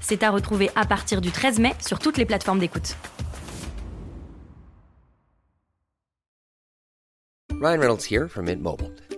C'est à retrouver à partir du 13 mai sur toutes les plateformes d'écoute. Ryan Reynolds here from Mint Mobile.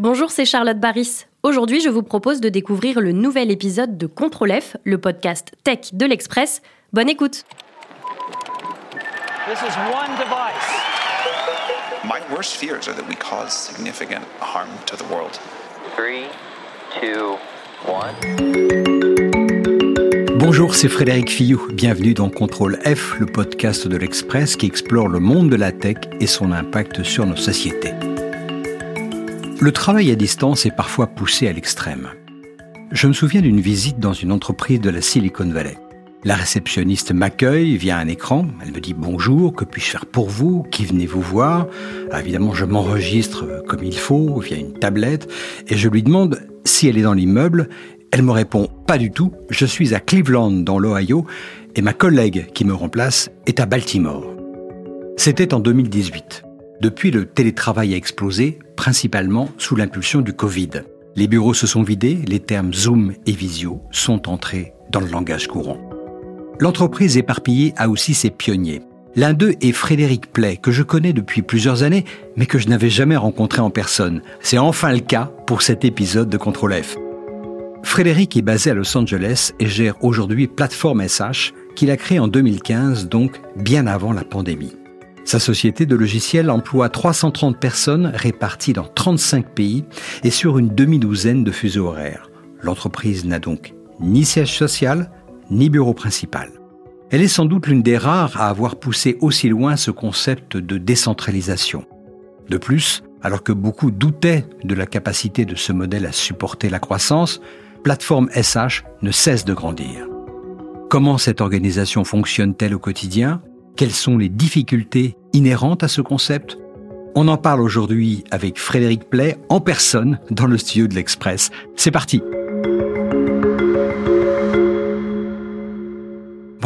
Bonjour, c'est Charlotte Baris. Aujourd'hui, je vous propose de découvrir le nouvel épisode de Contrôle F, le podcast tech de l'Express. Bonne écoute. This is one device. My worst fears are that we cause significant harm to the world. Three, two, one. Bonjour, c'est Frédéric Fillou. Bienvenue dans Contrôle F, le podcast de l'Express qui explore le monde de la tech et son impact sur nos sociétés. Le travail à distance est parfois poussé à l'extrême. Je me souviens d'une visite dans une entreprise de la Silicon Valley. La réceptionniste m'accueille via un écran. Elle me dit bonjour, que puis-je faire pour vous? Qui venez-vous voir? Ah, Évidemment, je m'enregistre comme il faut via une tablette et je lui demande si elle est dans l'immeuble. Elle me répond pas du tout. Je suis à Cleveland dans l'Ohio et ma collègue qui me remplace est à Baltimore. C'était en 2018. Depuis, le télétravail a explosé, principalement sous l'impulsion du Covid. Les bureaux se sont vidés, les termes Zoom et Visio sont entrés dans le langage courant. L'entreprise éparpillée a aussi ses pionniers. L'un d'eux est Frédéric Play, que je connais depuis plusieurs années, mais que je n'avais jamais rencontré en personne. C'est enfin le cas pour cet épisode de Contrôle F. Frédéric est basé à Los Angeles et gère aujourd'hui Plateforme SH, qu'il a créée en 2015, donc bien avant la pandémie. Sa société de logiciels emploie 330 personnes réparties dans 35 pays et sur une demi-douzaine de fuseaux horaires. L'entreprise n'a donc ni siège social, ni bureau principal. Elle est sans doute l'une des rares à avoir poussé aussi loin ce concept de décentralisation. De plus, alors que beaucoup doutaient de la capacité de ce modèle à supporter la croissance, Plateforme SH ne cesse de grandir. Comment cette organisation fonctionne-t-elle au quotidien? Quelles sont les difficultés inhérentes à ce concept On en parle aujourd'hui avec Frédéric Play en personne dans le studio de l'Express. C'est parti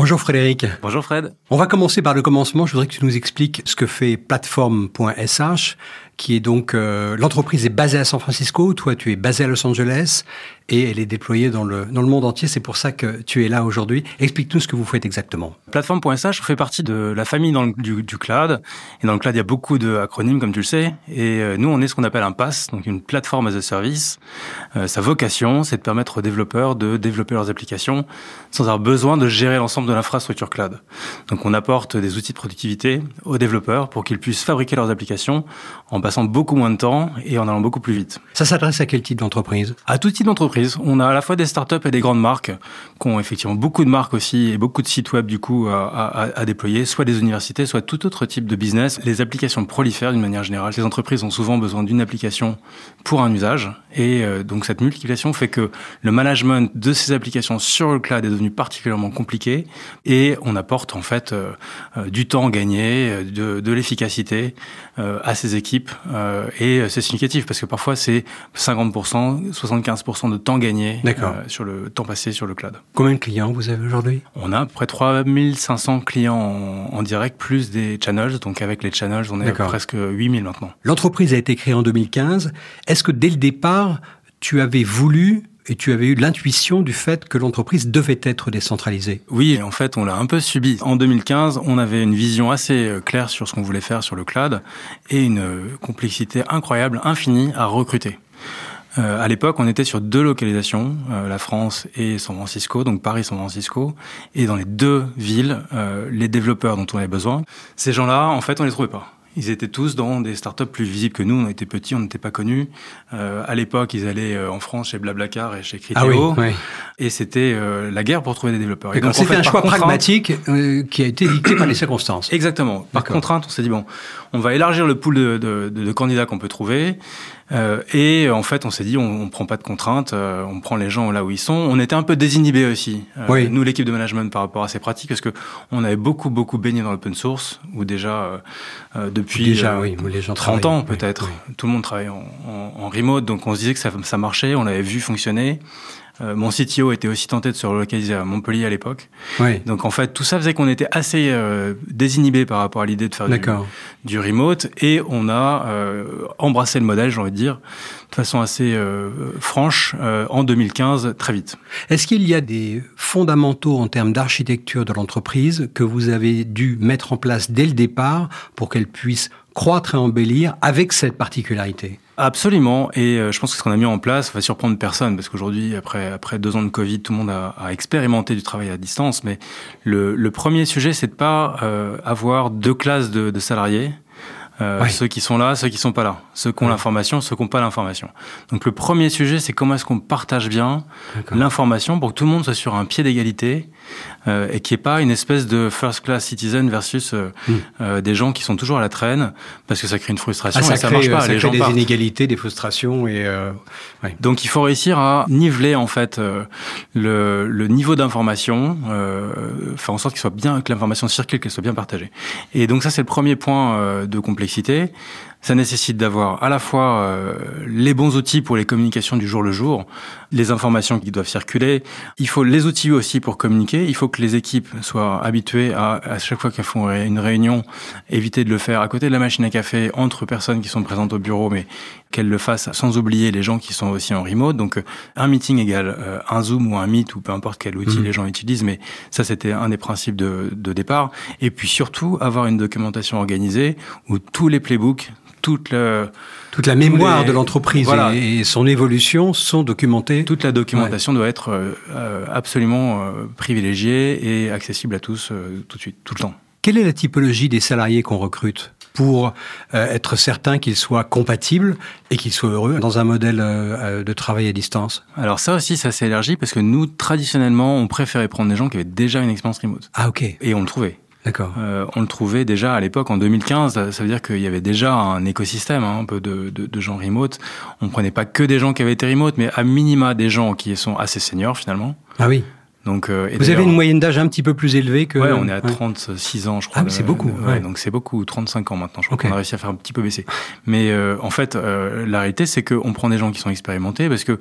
Bonjour Frédéric. Bonjour Fred. On va commencer par le commencement. Je voudrais que tu nous expliques ce que fait Platform.sh, qui est donc euh, l'entreprise est basée à San Francisco, toi tu es basé à Los Angeles et elle est déployée dans le, dans le monde entier. C'est pour ça que tu es là aujourd'hui. Explique-nous ce que vous faites exactement. Plateforme.sh fait partie de la famille dans le, du, du, cloud. Et dans le cloud, il y a beaucoup d'acronymes, comme tu le sais. Et euh, nous, on est ce qu'on appelle un PaaS, donc une plateforme as a service. Euh, sa vocation, c'est de permettre aux développeurs de développer leurs applications sans avoir besoin de gérer l'ensemble de l'infrastructure cloud. Donc on apporte des outils de productivité aux développeurs pour qu'ils puissent fabriquer leurs applications en beaucoup moins de temps et en allant beaucoup plus vite. Ça s'adresse à quel type d'entreprise? À tout type d'entreprise. On a à la fois des startups et des grandes marques qui ont effectivement beaucoup de marques aussi et beaucoup de sites web du coup à, à, à déployer, soit des universités, soit tout autre type de business. Les applications prolifèrent d'une manière générale. Les entreprises ont souvent besoin d'une application pour un usage et euh, donc cette multiplication fait que le management de ces applications sur le cloud est devenu particulièrement compliqué et on apporte en fait euh, euh, du temps gagné, de, de l'efficacité à ces équipes euh, et c'est significatif parce que parfois c'est 50%, 75% de temps gagné euh, sur le temps passé sur le cloud. Combien de clients vous avez aujourd'hui? On a à peu près 3500 clients en, en, direct plus des channels. Donc avec les channels, on est à presque 8000 maintenant. L'entreprise a été créée en 2015. Est-ce que dès le départ, tu avais voulu et tu avais eu l'intuition du fait que l'entreprise devait être décentralisée. Oui, en fait, on l'a un peu subi. En 2015, on avait une vision assez claire sur ce qu'on voulait faire sur le cloud et une complexité incroyable, infinie à recruter. Euh, à l'époque, on était sur deux localisations, euh, la France et San Francisco, donc Paris-San Francisco, et dans les deux villes, euh, les développeurs dont on avait besoin, ces gens-là, en fait, on les trouvait pas. Ils étaient tous dans des startups plus visibles que nous. On était petits, on n'était pas connus. Euh, à l'époque, ils allaient euh, en France chez Blablacar et chez Criteo. Ah oui, oui. Et c'était euh, la guerre pour trouver des développeurs. Et donc, en c'était fait, un choix contrainte- pragmatique euh, qui a été dicté par les circonstances. Exactement. Par contrainte, on s'est dit bon, on va élargir le pool de, de- de- de candidats qu'on peut trouver. Euh, et en fait, on s'est dit, on, on prend pas de contraintes, euh, on prend les gens là où ils sont. On était un peu désinhibés aussi, euh, Oui. nous l'équipe de management par rapport à ces pratiques, parce que on avait beaucoup beaucoup baigné dans l'open source, où déjà euh, euh, depuis Déjà, euh, oui, les gens 30 travaillent. ans peut-être, oui. tout le monde travaille en, en- en remote, donc on se disait que ça, ça marchait, on l'avait vu fonctionner. Euh, mon CTO était aussi tenté de se relocaliser à Montpellier à l'époque. Oui. Donc en fait, tout ça faisait qu'on était assez euh, désinhibé par rapport à l'idée de faire du, remote et on a euh, embrassé le modèle, j'ai envie de dire, de façon assez franche en 2015, très vite. Est-ce qu'il y a des fondamentaux en termes d'architecture de l'entreprise que vous avez dû mettre en place dès le départ pour qu'elle puisse croître et embellir avec cette particularité? Absolument, et euh, je pense que ce qu'on a mis en place va surprendre personne, parce qu'aujourd'hui, après, après deux ans de Covid, tout le monde a, a expérimenté du travail à distance, mais le, le premier sujet, c'est de pas euh, avoir deux classes de, de salariés. Euh. Ceux qui sont là, ceux qui sont pas là, ceux qui ont l'information, ceux qui n'ont pas l'information. Donc le premier sujet, c'est comment est-ce qu'on partage bien l'information pour que tout le monde soit sur un pied d'égalité euh, et qu'il n'y ait pas une espèce de first class citizen versus euh, Hmm. euh, des gens qui sont toujours à la traîne parce que ça crée une frustration Ah, ça et ça crée, marche pas. ça les crée gens des partent. inégalités, des frustrations et euh, ouais. Donc il faut réussir à niveler en fait euh, le, le niveau d'information, euh, faire en sorte qu'il soit bien, que l'information circule, qu'elle soit bien partagée. Et donc ça c'est le premier point euh, de complexité. Ça nécessite d'avoir à la fois euh, les bons outils pour les communications du jour le jour, les informations qui doivent circuler. Il faut les outils aussi pour communiquer. Il faut que les équipes soient habituées à, à chaque fois qu'elles font une réunion, éviter de le faire à côté de la machine à café entre personnes qui sont présentes au bureau, mais qu'elles le fassent sans oublier les gens qui sont aussi en remote. Donc un meeting égale euh, un Zoom ou un Meet ou peu importe quel outil Mhm. les gens utilisent, mais ça c'était un des principes de, de départ. Et puis surtout avoir une documentation organisée où tous les playbooks, toute le, toute la mémoire les- de l'entreprise Voilà. et, et son évolution sont documentées. toute la documentation doit être euh, euh, absolument euh, privilégiée et accessible à tous euh, tout de suite, tout le temps. Quelle est la typologie des salariés qu'on recrute pour être certain qu'ils soient compatibles et qu'ils soient heureux dans un modèle de travail à distance? Alors ça aussi, ça s'est élargi parce que nous, traditionnellement, on préférait prendre des gens qui avaient déjà une expérience remote. Ah ok, Et on le trouvait. D'accord. Euh, on le trouvait déjà à l'époque, en 2015. Ça veut dire qu'il y avait déjà un écosystème hein, un peu de, de, de gens remote. On prenait pas que des gens qui avaient été remote, mais à minima des gens qui sont assez seniors finalement. Ah oui. Donc, euh, et Vous avez une moyenne d'âge un petit peu plus élevée que... Ouais, on est à Ouais. 36 ans, je crois. Ah, c'est beaucoup, ouais, ouais. Donc c'est beaucoup, 35 ans maintenant. Je crois qu'on a réussi à faire un petit peu baisser. Mais euh, en fait, euh, la réalité, c'est qu'on prend des gens qui sont expérimentés parce que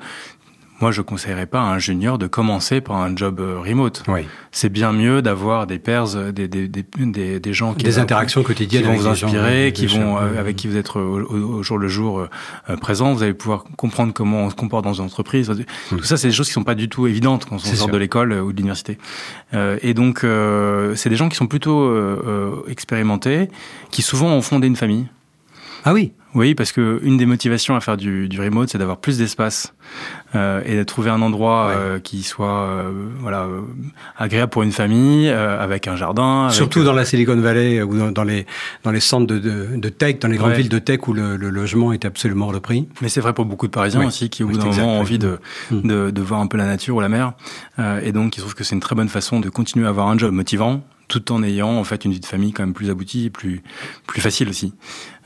moi, je conseillerais pas à un junior de commencer par un job euh, remote. Oui. C'est bien mieux d'avoir des pairs, euh, des, des, des, des, gens qui Des interactions quotidiennes qui vont vous inspirer, qui vont euh, avec qui vous êtes au, jour le jour présent. Vous allez pouvoir comprendre comment on se comporte dans une entreprise. Tout ça, c'est des choses qui sont pas du tout évidentes quand on Hmm. Sort de l'école ou de l'université. Et donc, c'est des gens qui sont plutôt expérimentés, qui souvent ont fondé une famille. Ah oui, Oui, parce que une des motivations à faire du, du remote, c'est d'avoir plus d'espace euh, et de trouver un endroit Ouais. euh, qui soit euh, voilà agréable pour une famille, avec un jardin. avec, surtout dans la Silicon Valley ou dans, dans les, dans les centres de, de, de tech, dans les grandes villes de tech où le, le logement est absolument hors de prix. Mais c'est vrai pour beaucoup de Parisiens aussi qui, au Oui, bout d'un c'est moment, ont envie de, de, de voir un peu la nature ou la mer. Et donc, ils trouvent que c'est une très bonne façon de continuer à avoir un job motivant tout en ayant en fait une vie de famille quand même plus aboutie et plus plus facile aussi.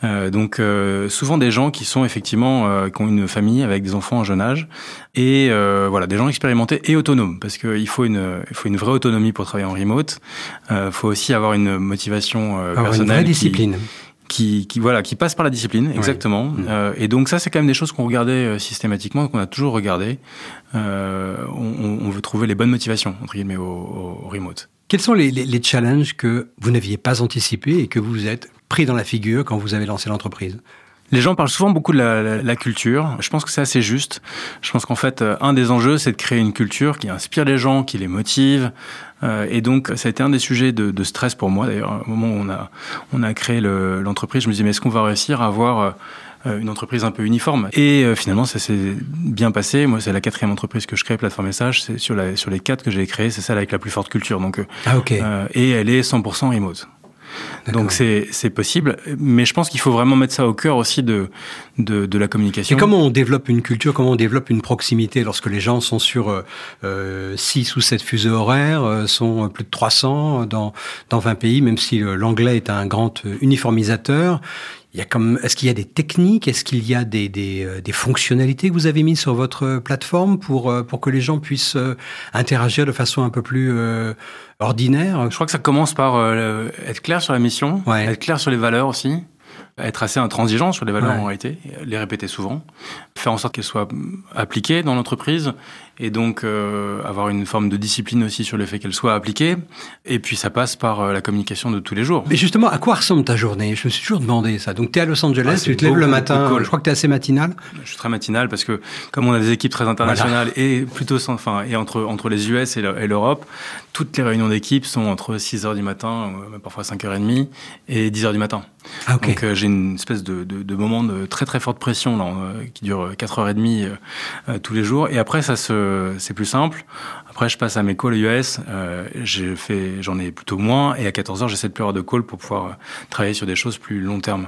Euh, donc euh, souvent des gens qui sont effectivement euh, qui ont une famille avec des enfants en jeune âge et euh, voilà des gens expérimentés et autonomes parce qu'il faut une il faut une vraie autonomie pour travailler en remote. Il faut aussi avoir une motivation euh, une personnelle vraie qui- discipline. qui, qui voilà qui passe par la discipline exactement Mm. Euh, et donc ça c'est quand même des choses qu'on regardait euh, systématiquement qu'on a toujours regardé euh, on, on- veut trouver les bonnes motivations entre guillemets au- au remote Quels sont les, les, challenges que vous n'aviez pas anticipés et que vous êtes pris dans la figure quand vous avez lancé l'entreprise? Les gens parlent souvent beaucoup de la, culture. Je pense que c'est assez juste. Je pense qu'en fait, euh, un des enjeux, c'est de créer une culture qui inspire les gens, qui les motive. Euh, et donc, ça a été un des sujets de, stress pour moi. D'ailleurs, au moment où on a, on a créé le- l'entreprise, je me disais, mais est-ce qu'on va réussir à avoir euh, une entreprise un peu uniforme. Et euh, finalement, ça s'est bien passé. Moi, c'est la quatrième entreprise que je crée, Plateforme Message. C'est sur, la, sur les quatre que j'ai créées, c'est celle avec la plus forte culture. Donc, euh, Ah, ok. euh, et elle est 100% remote. Donc c'est possible, mais je pense qu'il faut vraiment mettre ça au cœur aussi de de, de la communication. Et comment on développe une culture, comment on développe une proximité lorsque les gens sont sur euh, euh, 6 ou 7 fuseaux horaires, euh, sont plus de 300 dans, dans 20 pays, même si euh, l'anglais est un grand euh, uniformisateur. Il y a comme, est-ce qu'il y a des techniques, est-ce qu'il y a des, des, euh, des fonctionnalités que vous avez mises sur votre plateforme pour, euh, pour que les gens puissent euh, interagir de façon un peu plus euh, ordinaire? Je crois que ça commence par euh, être clair sur la mission, Ouais. être clair sur les valeurs aussi, être assez intransigeant sur les valeurs Ouais. en réalité, les répéter souvent, faire en sorte qu'elles soient mm, appliquées dans l'entreprise et donc euh, avoir une forme de discipline aussi sur le fait qu'elles soient appliquées. Et puis ça passe par euh, la communication de tous les jours. Mais justement, à quoi ressemble ta journée? Je me suis toujours demandé ça. Donc, tu es à Los Angeles, Ah, tu te lèves le matin, je crois que tu es assez matinal. Je suis très matinal parce que comme on a des équipes très internationales et plutôt sans, enfin et entre entre les US et le- et l'Europe, toutes les réunions d'équipe sont entre 6 heures du matin, euh, parfois 5h30 et 10 heures du matin. Ah, ok. Donc euh, j'ai une espèce de, de, de moment de très très forte pression là, qui dure 4h30 euh, euh, tous les jours. Et après ça se c'est plus simple. Après je passe à mes calls US. Euh, j'ai fait j'en ai plutôt moins et à 14h j'essaie de plus avoir de calls pour pouvoir euh, travailler sur des choses plus long terme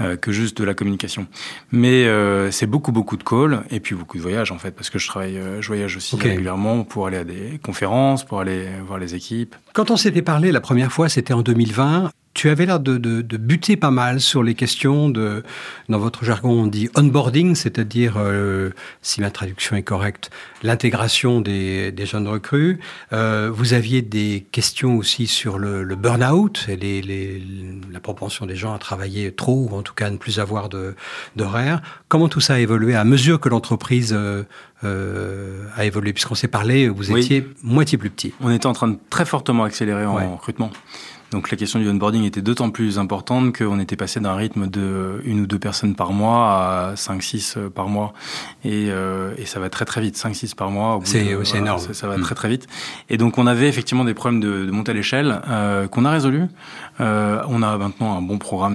euh, que juste de la communication. Mais euh, c'est beaucoup beaucoup de calls et puis beaucoup de voyages en fait parce que je travaille je voyage aussi régulièrement pour aller à des conférences, pour aller voir les équipes. Quand on s'était parlé la première fois, c'était en 2020. Tu avais l'air de, de, de buter pas mal sur les questions de, dans votre jargon, on dit onboarding, c'est-à-dire, si ma traduction est correcte, l'intégration des, des jeunes recrues. Euh, vous aviez des questions aussi sur le, le burn-out et les, les, la propension des gens à travailler trop ou en tout cas à ne plus avoir d'horaire. Comment tout ça a évolué à mesure que l'entreprise euh, euh, a évolué? Puisqu'on s'est parlé, vous Oui. étiez moitié plus petit. On était en train de très fortement accélérer en Ouais. recrutement. Donc la question du onboarding était d'autant plus importante qu'on était passé d'un rythme de une ou deux personnes par mois à 5-6 par mois. Et, euh, et ça va très très vite, 5-6 par mois. C'est- c'est énorme. Ça, ça va Mm. très très vite. Et donc on avait effectivement des problèmes de, de montée à l'échelle euh, qu'on a résolus. Euh, on a maintenant un bon programme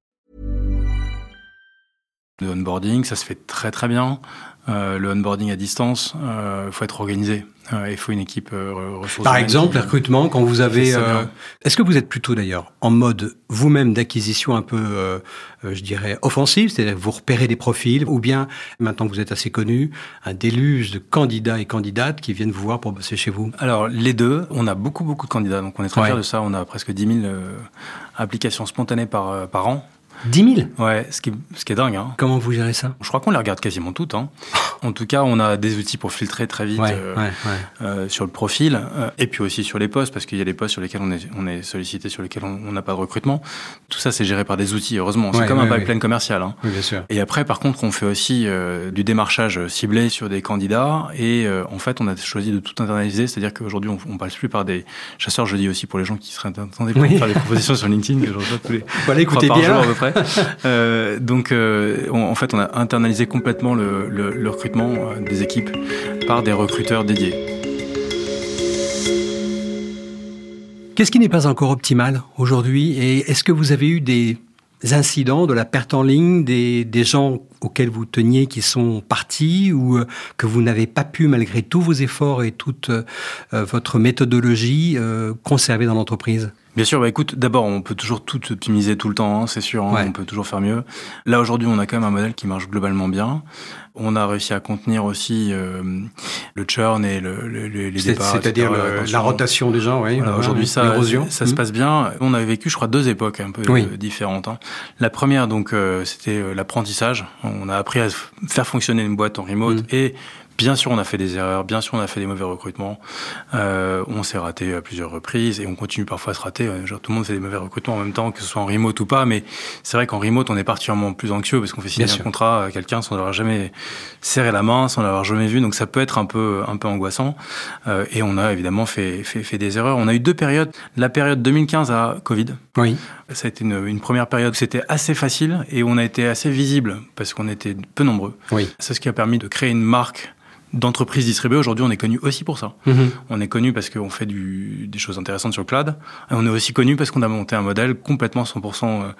De onboarding, ça se fait très très bien. Euh, le onboarding à distance, il faut être organisé. Euh, Il faut une équipe euh, ressources Par exemple, les recrutements, quand vous avez... euh. Est-ce que vous êtes plutôt d'ailleurs en mode vous-même d'acquisition un peu, euh, euh, je dirais, offensive, c'est-à-dire que vous repérez des profils, ou bien, maintenant que vous êtes assez connu, un déluge de candidats et candidates qui viennent vous voir pour bosser chez vous? Alors, les deux, on a beaucoup, beaucoup de candidats, donc on est très Ouais. fiers de ça. On a presque 10 000 euh, applications spontanées par, euh, par an. 10 000 Ouais, ce qui est, ce qui est dingue. Hein. Comment vous gérez ça? Je crois qu'on les regarde quasiment toutes. Hein. En tout cas, on a des outils pour filtrer très vite Ouais, euh, ouais, ouais. euh, sur le profil, euh, et puis aussi sur les postes, parce qu'il y a des postes sur lesquels on est, on est sollicité, sur lesquels on n'a pas de recrutement. Tout ça, c'est géré par des outils, heureusement. C'est comme un pipeline commercial. Hein. Oui, bien sûr. Et après, par contre, on fait aussi euh, du démarchage ciblé sur des candidats. Et euh, en fait, on a choisi de tout internaliser. C'est-à-dire qu'aujourd'hui, on, on passe plus par des chasseurs. Je dis aussi pour les gens qui seraient intéressés pour Oui. faire des propositions sur LinkedIn, que je reçois tous les Voilà, écoutez bien. jour à peu près. Euh, donc, euh, en fait, on a internalisé complètement le, recrutement euh, des équipes par des recruteurs dédiés. Qu'est-ce qui n'est pas encore optimal aujourd'hui Et est-ce que vous avez eu des incidents de la perte en ligne, des, gens auxquels vous teniez qui sont partis ou que vous n'avez pas pu, malgré tous vos efforts et toute votre méthodologie, conserver dans l'entreprise? Bien sûr, bah écoute, d'abord, on peut toujours tout optimiser tout le temps, hein, c'est sûr, hein, Ouais. on peut toujours faire mieux. Là, aujourd'hui, on a quand même un modèle qui marche globalement bien. On a réussi à contenir aussi euh, le churn et le, le- le- les départs. C'est-à-dire la rotation des gens, oui. Voilà, aujourd'hui, ça, ça se Mhm. passe bien. On avait vécu, je crois, deux époques un peu Oui. euh, différentes. hein. La première, donc, euh, c'était euh, l'apprentissage. On a appris à faire fonctionner une boîte en remote Mhm. et Bien sûr, on a fait des erreurs, bien sûr, on a fait des mauvais recrutements. Euh, on s'est raté à plusieurs reprises et on continue parfois à se rater. Genre, tout le monde fait des mauvais recrutements en même temps, que ce soit en remote ou pas. Mais c'est vrai qu'en remote, on est particulièrement plus anxieux parce qu'on fait signer Bien un sûr. contrat à quelqu'un sans avoir jamais serré la main, sans l'avoir jamais vu. Donc ça peut être un peu, un peu angoissant. Euh, et on a évidemment fait, fait, fait des erreurs. On a eu deux périodes. La période 2015 à Covid. Oui. Ça a été une, une première période où c'était assez facile et on a été assez visible parce qu'on était peu nombreux. Oui. C'est ce qui a permis de créer une marque d'entreprise distribuée. Aujourd'hui, on est connu aussi pour ça. Mhm. On est connu parce qu'on fait du, des choses intéressantes sur le cloud. Et on est aussi connu parce qu'on a monté un modèle complètement 100% euh,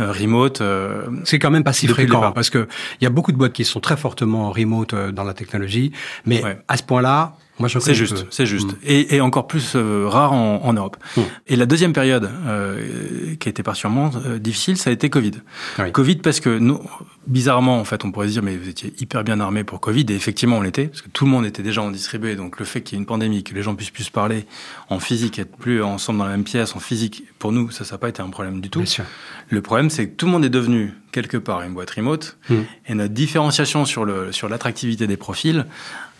euh, remote. euh, C'est quand même pas si fréquent parce que il y a beaucoup de boîtes qui sont très fortement remote dans la technologie, mais Ouais. à ce point-là, moi je C'est juste, c'est juste. Et, et encore plus euh, rare en, en Europe. Mm. Et la deuxième période euh, qui a été particulièrement euh, difficile, ça a été Covid. Oui. Covid parce que nous, bizarrement, en fait, on pourrait se dire, mais vous étiez hyper bien armés pour Covid. Et effectivement, on l'était, parce que tout le monde était déjà en distribué. Donc le fait qu'il y ait une pandémie, que les gens puissent plus se parler en physique, être plus ensemble dans la même pièce, en physique, pour nous, ça, ça n'a pas été un problème du tout. Bien sûr. Le problème, c'est que tout le monde est devenu quelque part une boîte remote Mm. et notre différenciation sur le sur l'attractivité des profils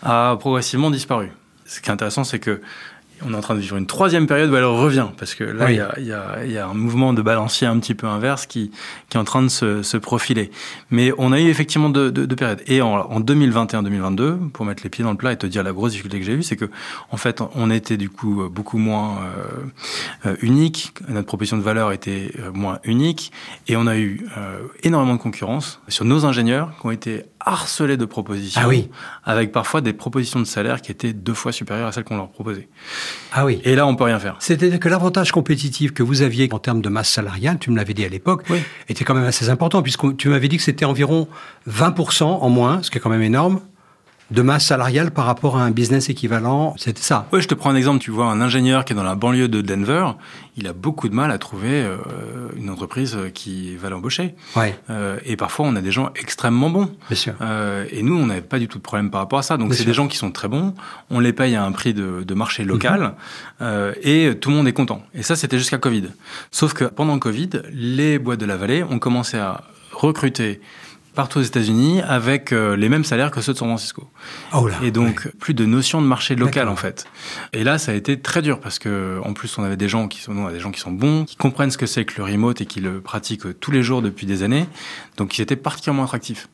a progressivement disparu. Ce qui est intéressant, c'est que on est en train de vivre une troisième période où elle revient parce que là, Oui. il y, a, y, a, y a un mouvement de balancier un petit peu inverse qui, qui est en train de se, se profiler. Mais on a eu effectivement deux, deux, deux périodes. Et en, en 2021-2022, pour mettre les pieds dans le plat et te dire la grosse difficulté que j'ai eue, c'est que en fait, on était du coup beaucoup moins euh, euh, unique. Notre proposition de valeur était euh, moins unique, et on a eu euh, énormément de concurrence sur nos ingénieurs qui ont été harcelés de propositions, Ah oui. avec parfois des propositions de salaire qui étaient deux fois supérieures à celles qu'on leur proposait. Ah oui. Et là, on peut rien faire. C'est-à-dire que l'avantage compétitif que vous aviez en termes de masse salariale, tu me l'avais dit à l'époque, Oui. était quand même assez important, puisque tu m'avais dit que c'était environ 20% en moins, ce qui est quand même énorme, de masse salariale par rapport à un business équivalent. C'était ça. Ouais, je te prends un exemple. Tu vois, un ingénieur qui est dans la banlieue de Denver, il a beaucoup de mal à trouver euh, une entreprise qui va l'embaucher. Ouais, Euh, et parfois, on a des gens extrêmement bons. bien sûr. Euh, et nous, on n'avait pas du tout de problème par rapport à ça. Donc, c'est des gens qui sont très bons. On les paye à un prix de, de marché local. Mhm. euh, et tout le monde est content. Et ça, c'était jusqu'à Covid. Sauf que pendant Covid, les boîtes de la vallée ont commencé à recruter partout aux États-Unis avec euh, les mêmes salaires que ceux de San Francisco. Oh là. Et donc, plus de notion de marché local, en fait. Et là, ça a été très dur parce que, en plus, on avait des gens qui sont, des gens qui sont bons, qui comprennent ce que c'est que le remote et qui le pratiquent tous les jours depuis des années. Donc, ils étaient particulièrement attractifs.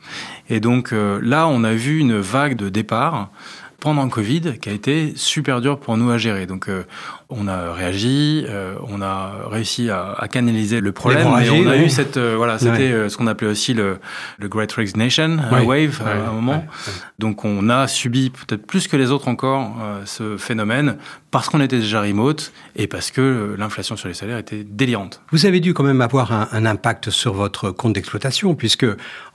Et donc, euh, là, on a vu une vague de départ pendant le Covid qui a été super dur pour nous à gérer. Donc, euh, on a réagi, euh, on a réussi à, à canaliser le problème, mais on a eu cette, euh, voilà, c'était Ouais. euh, ce qu'on appelait aussi le, le Great Resignation Ouais. Wave Ouais. à un moment. Donc on a subi peut-être plus que les autres encore ce phénomène parce qu'on était déjà remote et parce que l'inflation sur les salaires était délirante. Vous avez dû quand même avoir un, un impact sur votre compte d'exploitation, puisque,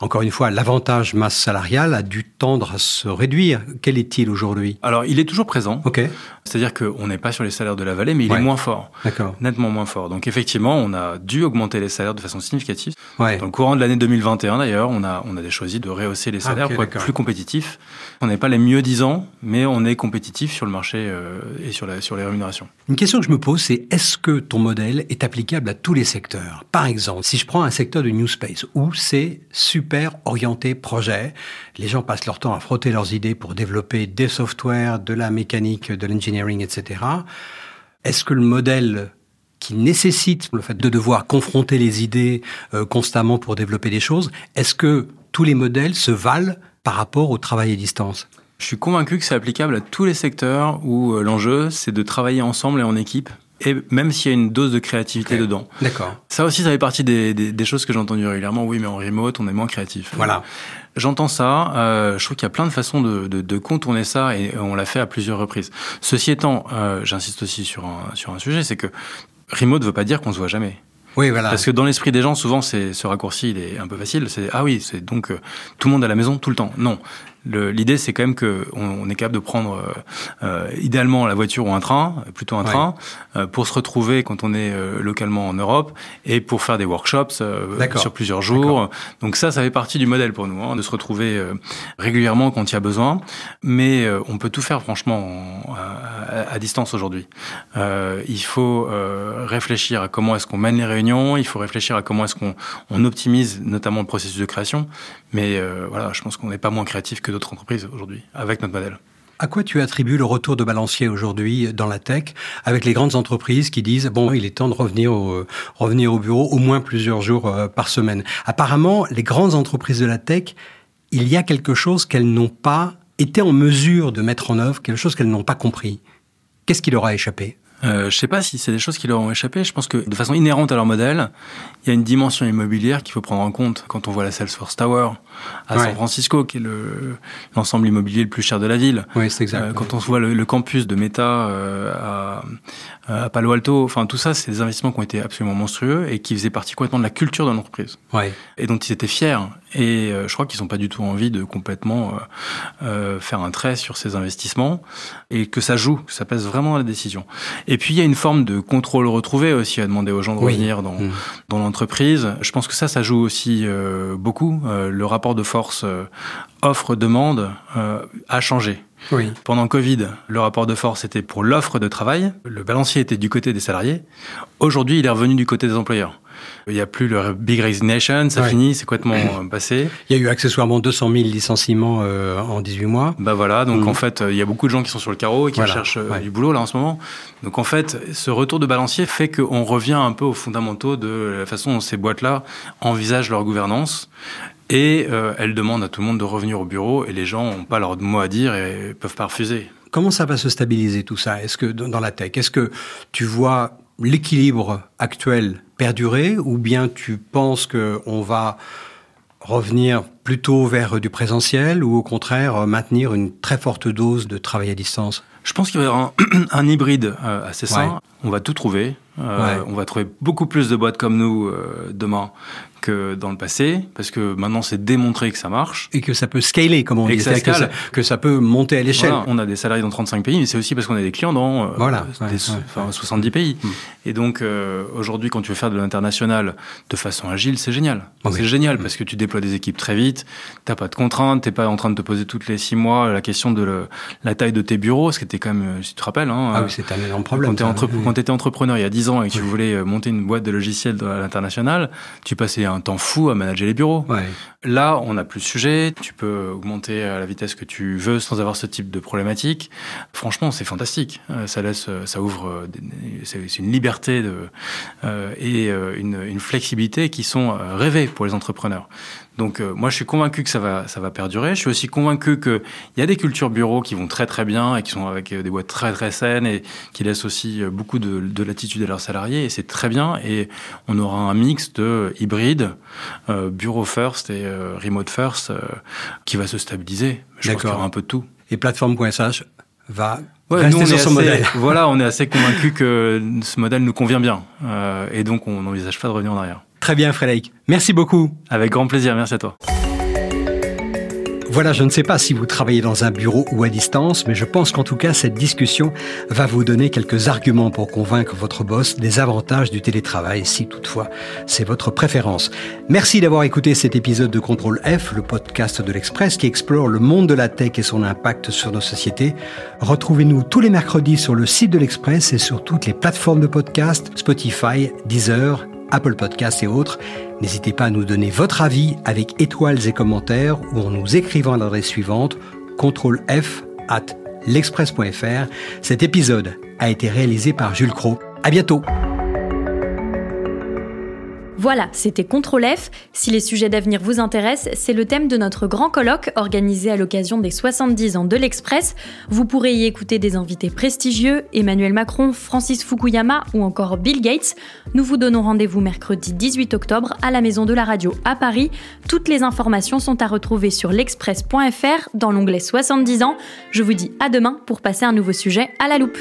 encore une fois, l'avantage masse salariale a dû tendre à se réduire. Quel est-il aujourd'hui? Alors il est toujours présent, Ok, c'est-à-dire qu'on n'est pas sur les salaires de la vallée, mais il Ouais. est moins fort, d'accord. nettement moins fort. Donc effectivement, on a dû augmenter les salaires de façon significative. Ouais. Dans le courant de l'année 2021 d'ailleurs, on a, on a choisi de rehausser les Ah, salaires pour être plus compétitifs. On n'est pas les mieux disants, mais on est compétitif sur le marché euh, et sur, la, sur les rémunérations. Une question que je me pose, c'est est-ce que ton modèle est applicable à tous les secteurs? Par exemple, si je prends un secteur du New Space où c'est super orienté projet, les gens passent leur temps à frotter leurs idées pour développer des softwares, de la mécanique, de l'engineering, etc. Est-ce que le modèle qui nécessite le fait de devoir confronter les idées euh, constamment pour développer des choses, est-ce que tous les modèles se valent par rapport au travail à distance? Je suis convaincu que c'est applicable à tous les secteurs où euh, l'enjeu, c'est de travailler ensemble et en équipe, et même s'il y a une dose de créativité dedans. D'accord. Ça aussi, ça fait partie des, des- des choses que j'ai entendues régulièrement. Oui, mais en remote, on est moins créatif. Voilà. J'entends ça. euh, je trouve qu'il y a plein de façons de, de- de contourner ça et on l'a fait à plusieurs reprises. Ceci étant, euh, j'insiste aussi sur un, sur un sujet, c'est que remote ne veut pas dire qu'on se voit jamais. Oui, voilà. Parce que dans l'esprit des gens, souvent, c'est ce raccourci, il est un peu facile. C'est ah oui, c'est donc euh, tout le monde à la maison tout le temps. Non, l'idée c'est quand même que on, est capable de prendre euh, euh, idéalement la voiture ou un train, plutôt un Ouais. train, euh, pour se retrouver quand on est euh, localement en Europe et pour faire des workshops euh, sur plusieurs jours. Donc ça, ça fait partie du modèle pour nous, hein, de se retrouver euh, régulièrement quand il y a besoin. Mais euh, on peut tout faire franchement en- à, à distance aujourd'hui. Euh, il faut euh, réfléchir à comment est-ce qu'on mène les réunions, il faut réfléchir à comment est-ce qu'on on optimise notamment le processus de création. Mais euh, voilà, je pense qu'on n'est pas moins créatif que d'autres d'autres entreprises aujourd'hui avec notre modèle. À quoi tu attribues le retour de balancier aujourd'hui dans la tech, avec les grandes entreprises qui disent bon, il est temps de revenir au, revenir au bureau au moins plusieurs jours euh, par semaine. Apparemment, les grandes entreprises de la tech, il y a quelque chose qu'elles n'ont pas été en mesure de mettre en œuvre, quelque chose qu'elles n'ont pas compris. Qu'est-ce qui leur a échappé? Euh, je sais pas si c'est des choses qui leur ont échappé. Je pense que de façon inhérente à leur modèle, il y a une dimension immobilière qu'il faut prendre en compte quand on voit la Salesforce Tower à San Francisco, qui est l'ensemble immobilier le plus cher de la ville. Oui, c'est exact. Euh, quand on voit le, campus de Meta euh, à, à, Palo Alto, enfin tout ça, c'est des investissements qui ont été absolument monstrueux et qui faisaient partie complètement de la culture de l'entreprise. Ouais. Et dont ils étaient fiers. Et euh, je crois qu'ils n'ont pas du tout envie de complètement faire un trait sur ces investissements et que ça joue, que ça pèse vraiment à la décision. Et puis il y a une forme de contrôle retrouvé aussi à demander aux gens de revenir dans, mmh. dans l'entreprise. Je pense que ça, ça joue aussi beaucoup. le rapport de force euh, offre-demande euh, a changé. Oui. Pendant Covid, le rapport de force était pour l'offre de travail, le balancier était du côté des salariés. Aujourd'hui, il est revenu du côté des employeurs. Il n'y a plus le Big Resignation, ça finit, c'est complètement euh, passé. Il y a eu accessoirement 200 000 licenciements en 18 mois. Bah voilà, donc mm. en fait, il y a beaucoup de gens qui sont sur le carreau et qui cherchent du boulot là en ce moment. Donc en fait, ce retour de balancier fait qu'on revient un peu aux fondamentaux de la façon dont ces boîtes-là envisagent leur gouvernance. Et euh, elle demande à tout le monde de revenir au bureau et les gens n'ont pas leur mot à dire et peuvent pas refuser. Comment ça va se stabiliser tout ça? Est-ce que dans la tech, est-ce que tu vois l'équilibre actuel perdurer ou bien tu penses qu'on va revenir plutôt vers du présentiel ou au contraire maintenir une très forte dose de travail à distance? Je pense qu'il va y avoir un, hybride euh, assez sain. On va tout trouver. Euh, on va trouver beaucoup plus de boîtes comme nous demain que dans le passé, parce que maintenant c'est démontré que ça marche. Et que ça peut scaler, comme on dit, que, que, ça, peut monter à l'échelle. on a des salariés dans 35 pays, mais c'est aussi parce qu'on a des clients dans euh, voilà, 70 pays. Hmm. Et donc euh, aujourd'hui, quand tu veux faire de l'international de façon agile, c'est génial. C'est génial hmm. parce que tu déploies des équipes très vite, t'as pas de contraintes, t'es pas en train de te poser toutes les six mois la question de la taille de tes bureaux, ce qui était quand même, euh, si tu te rappelles. Hein, ah oui, c'est un énorme problème. Quand tu étais entrepreneur il y a 10 ans et que tu voulais monter une boîte de logiciels à l'international, tu passais un temps fou à manager les bureaux. Là, on n'a plus de sujet. Tu peux augmenter à la vitesse que tu veux sans avoir ce type de problématique. Franchement, c'est fantastique. Euh, ça laisse, euh, ça ouvre, euh, c'est une liberté de, et une, une, flexibilité qui sont rêvées pour les entrepreneurs. Donc euh, moi je suis convaincu que ça va ça va perdurer. Je suis aussi convaincu qu'il y a des cultures bureaux qui vont très très bien et qui sont avec euh, des boîtes très très saines et qui laissent aussi euh, beaucoup de, de latitude à leurs salariés et c'est très bien. Et on aura un mix de hybride, bureau first et remote first qui va se stabiliser. Je pense qu'il y aura un peu de tout. Et plateforme.sh va rester sur son modèle. Voilà, on est assez convaincu que ce modèle nous convient bien et donc on n'envisage pas de revenir en arrière. Très bien, Frédéric. Merci beaucoup. Avec grand plaisir. Merci à toi. Voilà, je ne sais pas si vous travaillez dans un bureau ou à distance, mais je pense qu'en tout cas, cette discussion va vous donner quelques arguments pour convaincre votre boss des avantages du télétravail, si toutefois c'est votre préférence. Merci d'avoir écouté cet épisode de Contrôle F, le podcast de l'Express qui explore le monde de la tech et son impact sur nos sociétés. Retrouvez-nous tous les mercredis sur le site de l'Express et sur toutes les plateformes de podcast, Spotify, Deezer, Apple Podcasts et autres. N'hésitez pas à nous donner votre avis avec étoiles et commentaires ou en nous écrivant à l'adresse suivante contrôle F at l'express.fr. Cet épisode a été réalisé par Jules Cro. À bientôt! Voilà, c'était Contrôle F. Si les sujets d'avenir vous intéressent, c'est le thème de notre grand colloque organisé à l'occasion des 70 ans de l'Express. Vous pourrez y écouter des invités prestigieux, Emmanuel Macron, Francis Fukuyama ou encore Bill Gates. Nous vous donnons rendez-vous mercredi 18 octobre à la Maison de la Radio à Paris. Toutes les informations sont à retrouver sur l'express.fr dans l'onglet 70 ans. Je vous dis à demain pour passer un nouveau sujet à la loupe.